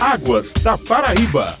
Águas da Paraíba.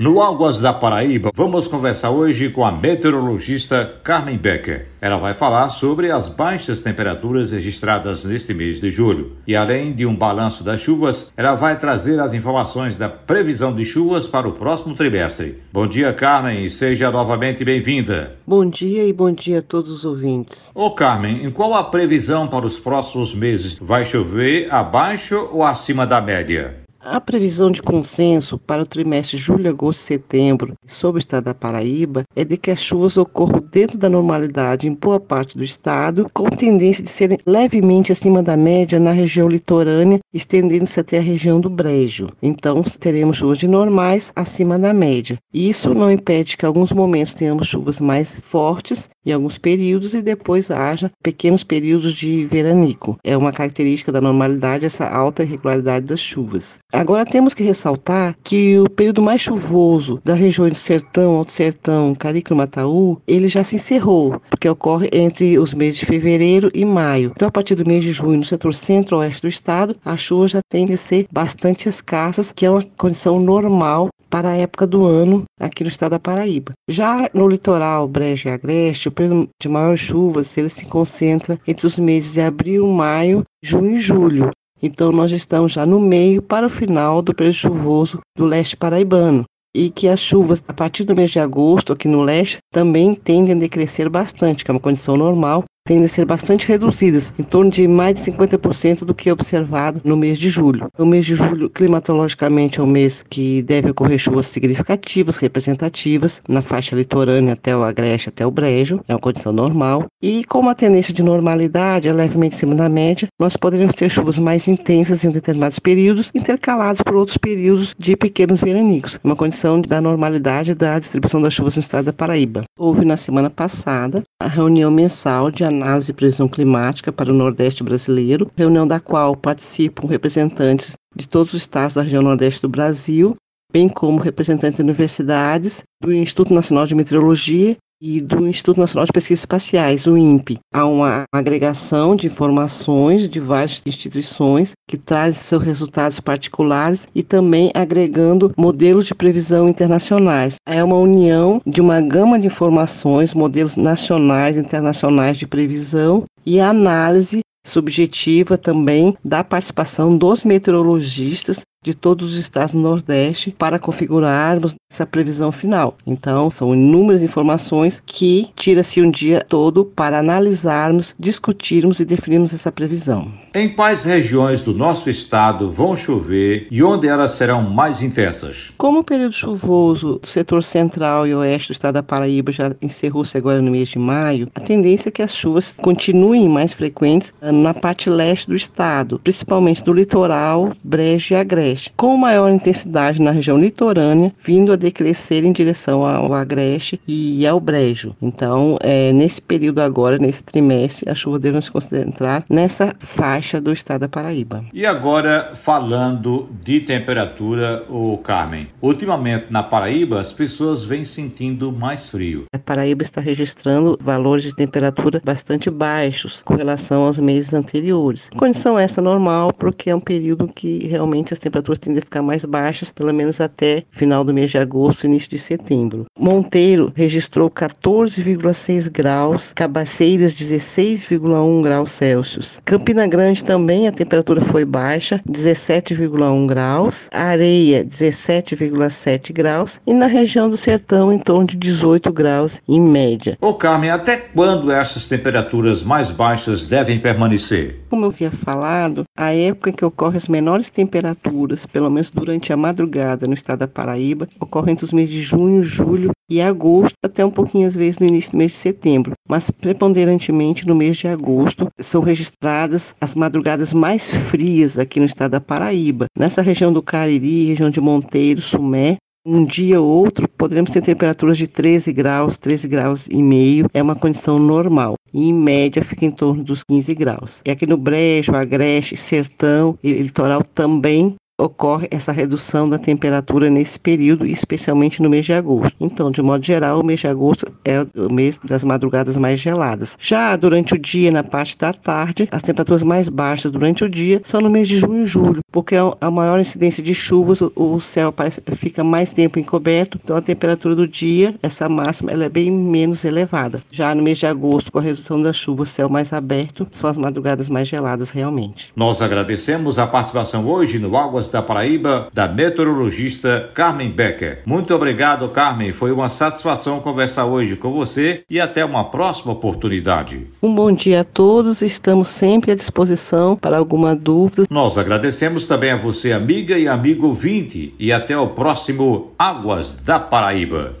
No Águas da Paraíba, vamos conversar hoje com a meteorologista Carmen Becker. Ela vai falar sobre as baixas temperaturas registradas neste mês de julho. E além de um balanço das chuvas, ela vai trazer as informações da previsão de chuvas para o próximo trimestre. Bom dia, Carmen, e seja novamente bem-vinda. Bom dia e bom dia a todos os ouvintes. Ô Carmen, em qual a previsão para os próximos meses? Vai chover abaixo ou acima da média? A previsão de consenso para o trimestre julho, agosto e setembro sobre o estado da Paraíba é de que as chuvas ocorram dentro da normalidade em boa parte do estado, com tendência de serem levemente acima da média na região litorânea, estendendo-se até a região do Brejo. Então, teremos chuvas de normais acima da média. Isso não impede que alguns momentos tenhamos chuvas mais fortes em alguns períodos e depois haja pequenos períodos de veranico. É uma característica da normalidade essa alta irregularidade das chuvas. Agora temos que ressaltar que o período mais chuvoso das regiões do Sertão, Alto Sertão, Carico e Mataú, ele já se encerrou, porque ocorre entre os meses de fevereiro e maio. Então, a partir do mês de junho, no setor centro-oeste do estado, as chuvas já tendem a ser bastante escassas, que é uma condição normal para a época do ano aqui no estado da Paraíba. Já no litoral Brejo e Agreste, o período de maiores chuvas ele se concentra entre os meses de abril, maio, junho e julho. Então, nós estamos já no meio para o final do período chuvoso do leste paraibano. E que as chuvas, a partir do mês de agosto, aqui no leste, também tendem a decrescer bastante, que é uma condição normal, tendem a ser bastante reduzidas, em torno de mais de 50% do que é observado no mês de julho. O mês de julho, climatologicamente, é um mês que deve ocorrer chuvas significativas, representativas, na faixa litorânea até o Agreste, até o Brejo, é uma condição normal. E com uma tendência de normalidade, é levemente acima da média, nós poderíamos ter chuvas mais intensas em determinados períodos, intercalados por outros períodos de pequenos veranicos, uma condição da normalidade da distribuição das chuvas no estado da Paraíba. Houve na semana passada a reunião mensal de análise e previsão climática para o Nordeste brasileiro, reunião da qual participam representantes de todos os estados da região Nordeste do Brasil, bem como representantes de universidades, do Instituto Nacional de Meteorologia e do Instituto Nacional de Pesquisas Espaciais, o INPE. Há uma agregação de informações de várias instituições que trazem seus resultados particulares e também agregando modelos de previsão internacionais. É uma união de uma gama de informações, modelos nacionais e internacionais de previsão e análise subjetiva também da participação dos meteorologistas de todos os estados do Nordeste para configurarmos essa previsão final. Então, são inúmeras informações que tira-se um dia todo para analisarmos, discutirmos e definirmos essa previsão. Em quais regiões do nosso estado vão chover e onde elas serão mais intensas? Como o período chuvoso do setor central e oeste do estado da Paraíba já encerrou-se agora no mês de maio, a tendência é que as chuvas continuem mais frequentes ah, na parte leste do estado, principalmente do litoral, Brejo e Agreste, com maior intensidade na região litorânea, vindo a decrescer em direção ao Agreste e ao Brejo. Então, é, nesse período agora, nesse trimestre, as chuvas devem se concentrar nessa faixa do estado da Paraíba. E agora, falando de temperatura, o Carmen. Ultimamente na Paraíba, as pessoas vêm sentindo mais frio. A Paraíba está registrando valores de temperatura bastante baixos com relação aos meses anteriores. Condição essa normal, porque é um período que realmente as temperaturas tendem a ficar mais baixas, pelo menos até final do mês de agosto, início de setembro. Monteiro registrou 14,6 graus, Cabaceiras 16,1 graus Celsius. Campina Grande também a temperatura foi baixa, 17,1 graus. Areia 17,7 graus e na região do Sertão em torno de 18 graus em média. Ô Carmen, até quando essas temperaturas mais baixas devem permanecer? Como eu havia falado, a época em que ocorrem as menores temperaturas, pelo menos durante a madrugada no estado da Paraíba, ocorre entre os meses de junho, julho e agosto, até um pouquinho às vezes no início do mês de setembro, mas preponderantemente no mês de agosto são registradas as madrugadas mais frias aqui no estado da Paraíba. Nessa região do Cariri, região de Monteiro, Sumé, um dia ou outro poderemos ter temperaturas de 13 graus, 13 graus e meio, é uma condição normal. E em média fica em torno dos 15 graus. E aqui no Brejo, Agreste, Sertão e Litoral também ocorre essa redução da temperatura nesse período, especialmente no mês de agosto. Então, de modo geral, o mês de agosto é o mês das madrugadas mais geladas. Já durante o dia, na parte da tarde, as temperaturas mais baixas durante o dia são no mês de junho e julho, porque é a maior incidência de chuvas, o céu fica mais tempo encoberto, então a temperatura do dia, essa máxima, ela é bem menos elevada. Já no mês de agosto, com a redução das chuvas, céu mais aberto, são as madrugadas mais geladas realmente. Nós agradecemos a participação hoje no Águas da Paraíba da meteorologista Carmen Becker. Muito obrigado, Carmen. Foi uma satisfação conversar hoje com você e até uma próxima oportunidade. Um bom dia a todos. Estamos sempre à disposição para alguma dúvida. Nós agradecemos também a você, amiga e amigo ouvinte, e até o próximo Águas da Paraíba.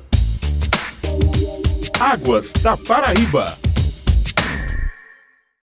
Águas da Paraíba.